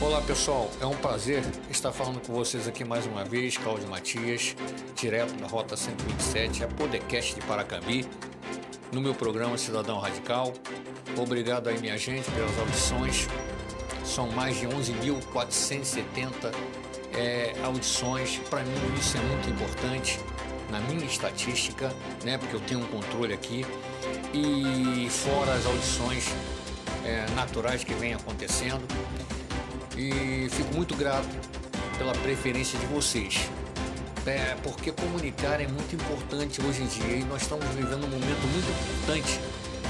Olá pessoal, é um prazer estar falando com vocês aqui mais uma vez, Cláudio Matias, direto da Rota 127, a podcast de Paracambi, no meu programa Cidadão Radical. Obrigado aí minha gente pelas audições, são mais de 11.470 é, audições, para mim isso é muito importante na minha estatística, né, porque eu tenho um controle aqui, e fora as audições é, naturais que vêm acontecendo e fico muito grato pela preferência de vocês. É, porque comunicar é muito importante hoje em dia e nós estamos vivendo um momento muito importante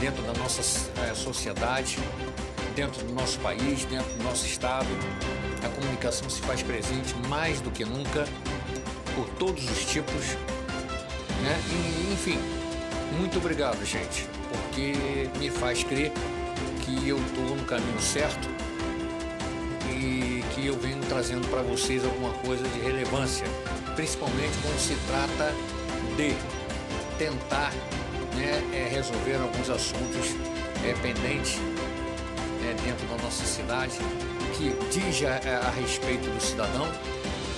dentro da nossa é, sociedade, dentro do nosso país, dentro do nosso estado. A comunicação se faz presente mais do que nunca, por todos os tipos. Né? E, enfim, muito obrigado, gente, porque me faz crer que eu estou no caminho certo eu venho trazendo para vocês alguma coisa de relevância, principalmente quando se trata de tentar né, é, resolver alguns assuntos é, pendentes né, dentro da nossa cidade que diz a, a respeito do cidadão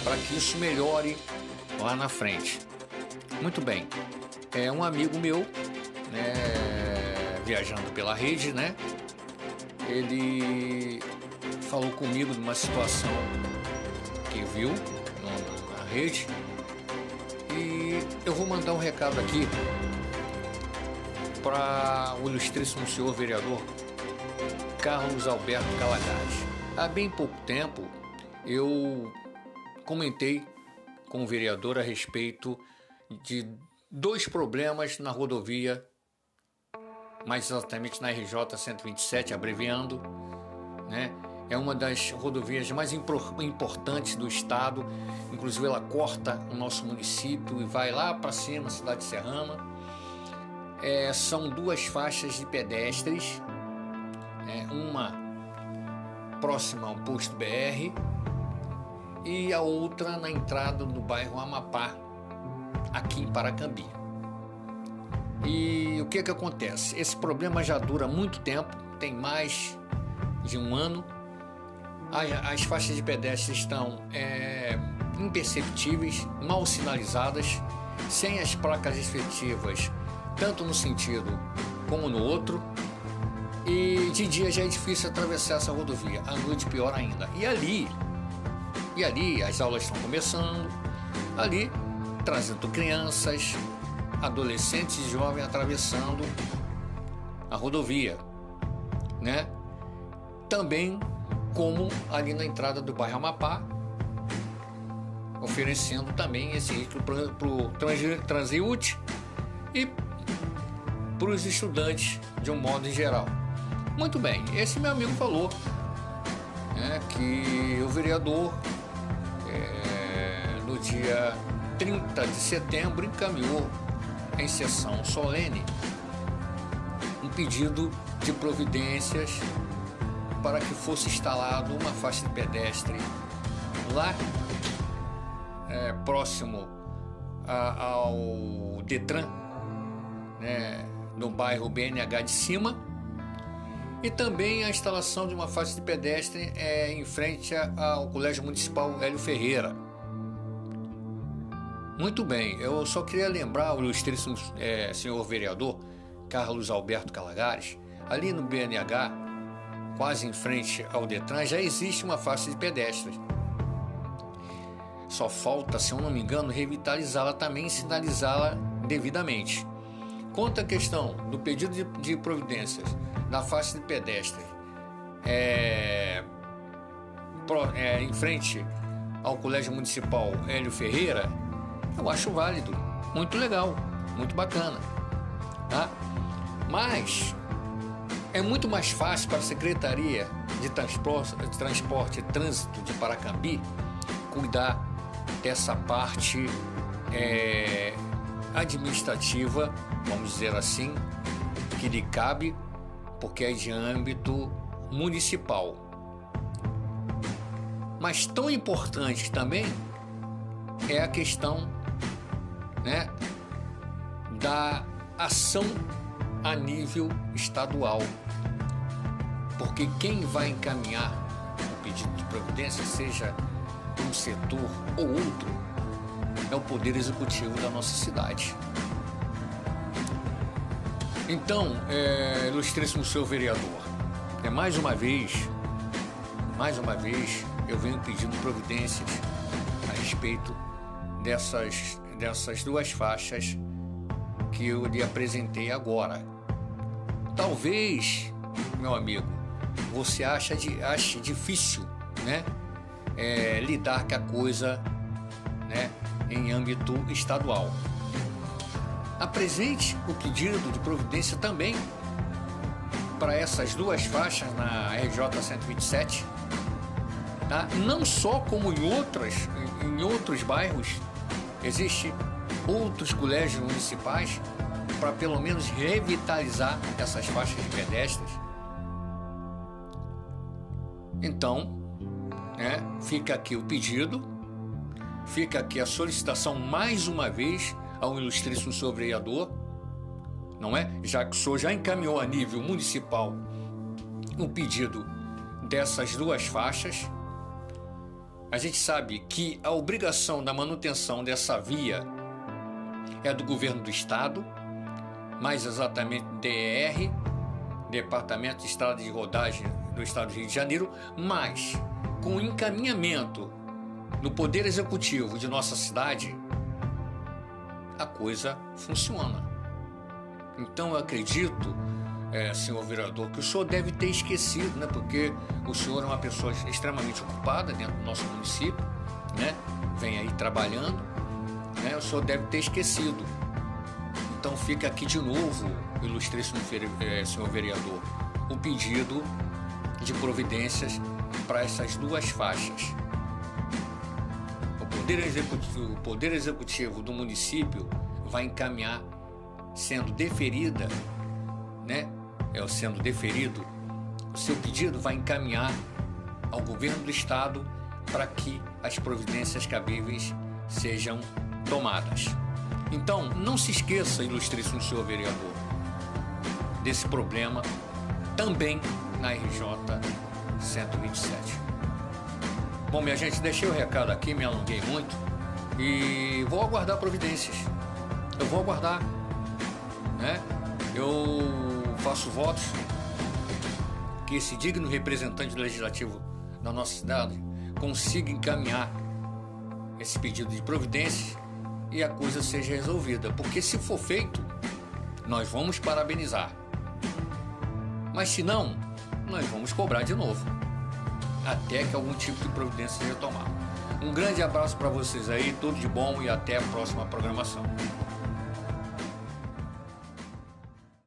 para que isso melhore lá na frente. Muito bem, é um amigo meu, né, viajando pela rede, né? Ele falou comigo de uma situação que viu na rede e eu vou mandar um recado aqui para o ilustríssimo senhor vereador Carlos Alberto Calagares. Há bem pouco tempo eu comentei com o vereador a respeito de dois problemas na rodovia, mais exatamente na RJ 127, abreviando, né? É uma das rodovias mais importantes do estado, inclusive ela corta o nosso município e vai lá para cima, cidade de Serrama. É, são duas faixas de pedestres, é, uma próxima ao posto BR e a outra na entrada do bairro Amapá, aqui em Paracambi. E o que que acontece? Esse problema já dura muito tempo, tem mais de um ano as, faixas de pedestre estão é, imperceptíveis, mal sinalizadas, sem as placas efetivas, tanto no sentido como no outro. E de dia já é difícil atravessar essa rodovia, à noite pior ainda. E ali, e ali as aulas estão começando, ali trazendo crianças, adolescentes e jovens atravessando a rodovia, né? Também como ali na entrada do bairro Amapá, oferecendo também esse risco para o transeúte e para os estudantes de um modo geral. Muito bem, esse meu amigo falou né, que o vereador é, no dia 30 de setembro encaminhou em sessão solene um pedido de providências para que fosse instalado uma faixa de pedestre lá é, próximo a, ao Detran, né, no bairro BNH de cima, e também a instalação de uma faixa de pedestre é, em frente ao Colégio Municipal Hélio Ferreira. Muito bem, eu só queria lembrar o ilustríssimo é, senhor vereador Carlos Alberto Calagares, ali no BNH, quase em frente ao Detran, já existe uma faixa de pedestres. Só falta, se eu não me engano, revitalizá-la também e sinalizá-la devidamente. Quanto à questão do pedido de, de providências da faixa de pedestre é, é, em frente ao Colégio Municipal Hélio Ferreira, eu acho válido, muito legal, muito bacana. Tá? Mas é muito mais fácil para a Secretaria de Transporte, de Transporte e Trânsito de Paracambi cuidar dessa parte é, administrativa, vamos dizer assim, que lhe cabe, porque é de âmbito municipal. Mas tão importante também é a questão né, da ação a nível estadual. Porque quem vai encaminhar o pedido de providência, seja um setor ou outro, é o poder executivo da nossa cidade. Então, é, ilustríssimo senhor vereador, é mais uma vez, mais uma vez, eu venho pedindo providências a respeito dessas, dessas duas faixas que eu lhe apresentei agora. Talvez, meu amigo, você acha de, ache difícil, né, é, lidar com a coisa, né, em âmbito estadual. Apresente o pedido de providência também para essas duas faixas na RJ 127, tá? Não só como em outras, em outros bairros, existe outros colégios municipais para pelo menos revitalizar essas faixas de pedestres. Então, né, fica aqui o pedido, fica aqui a solicitação mais uma vez ao ilustríssimo senhor vereador, não é? Já que o senhor já encaminhou a nível municipal o um pedido dessas duas faixas. A gente sabe que a obrigação da manutenção dessa via é do governo do estado, mais exatamente DR, Departamento de Estrada de Rodagem do Estado do Rio de Janeiro, mas com encaminhamento no Poder Executivo de nossa cidade, a coisa funciona. Então eu acredito, é, senhor vereador, que o senhor deve ter esquecido, né? Porque o senhor é uma pessoa extremamente ocupada dentro do nosso município, né? Vem aí trabalhando, né? O senhor deve ter esquecido. Então fica aqui de novo, ilustríssimo é, senhor vereador, o pedido de providências para essas duas faixas. Poder Executivo, o Poder Executivo do município vai encaminhar, sendo deferida, né? É sendo deferido, o seu pedido vai encaminhar ao governo do estado para que as providências cabíveis sejam tomadas. Então, não se esqueça, ilustríssimo senhor vereador, desse problema também na RJ 127. Bom, minha gente, deixei o recado aqui, me alonguei muito e vou aguardar providências. Eu vou aguardar, né? Eu faço votos que esse digno representante legislativo da nossa cidade consiga encaminhar esse pedido de providências e a coisa seja resolvida, porque se for feito, nós vamos parabenizar. Mas se não, nós vamos cobrar de novo até que algum tipo de providência seja tomada. Um grande abraço para vocês aí, tudo de bom e até a próxima programação.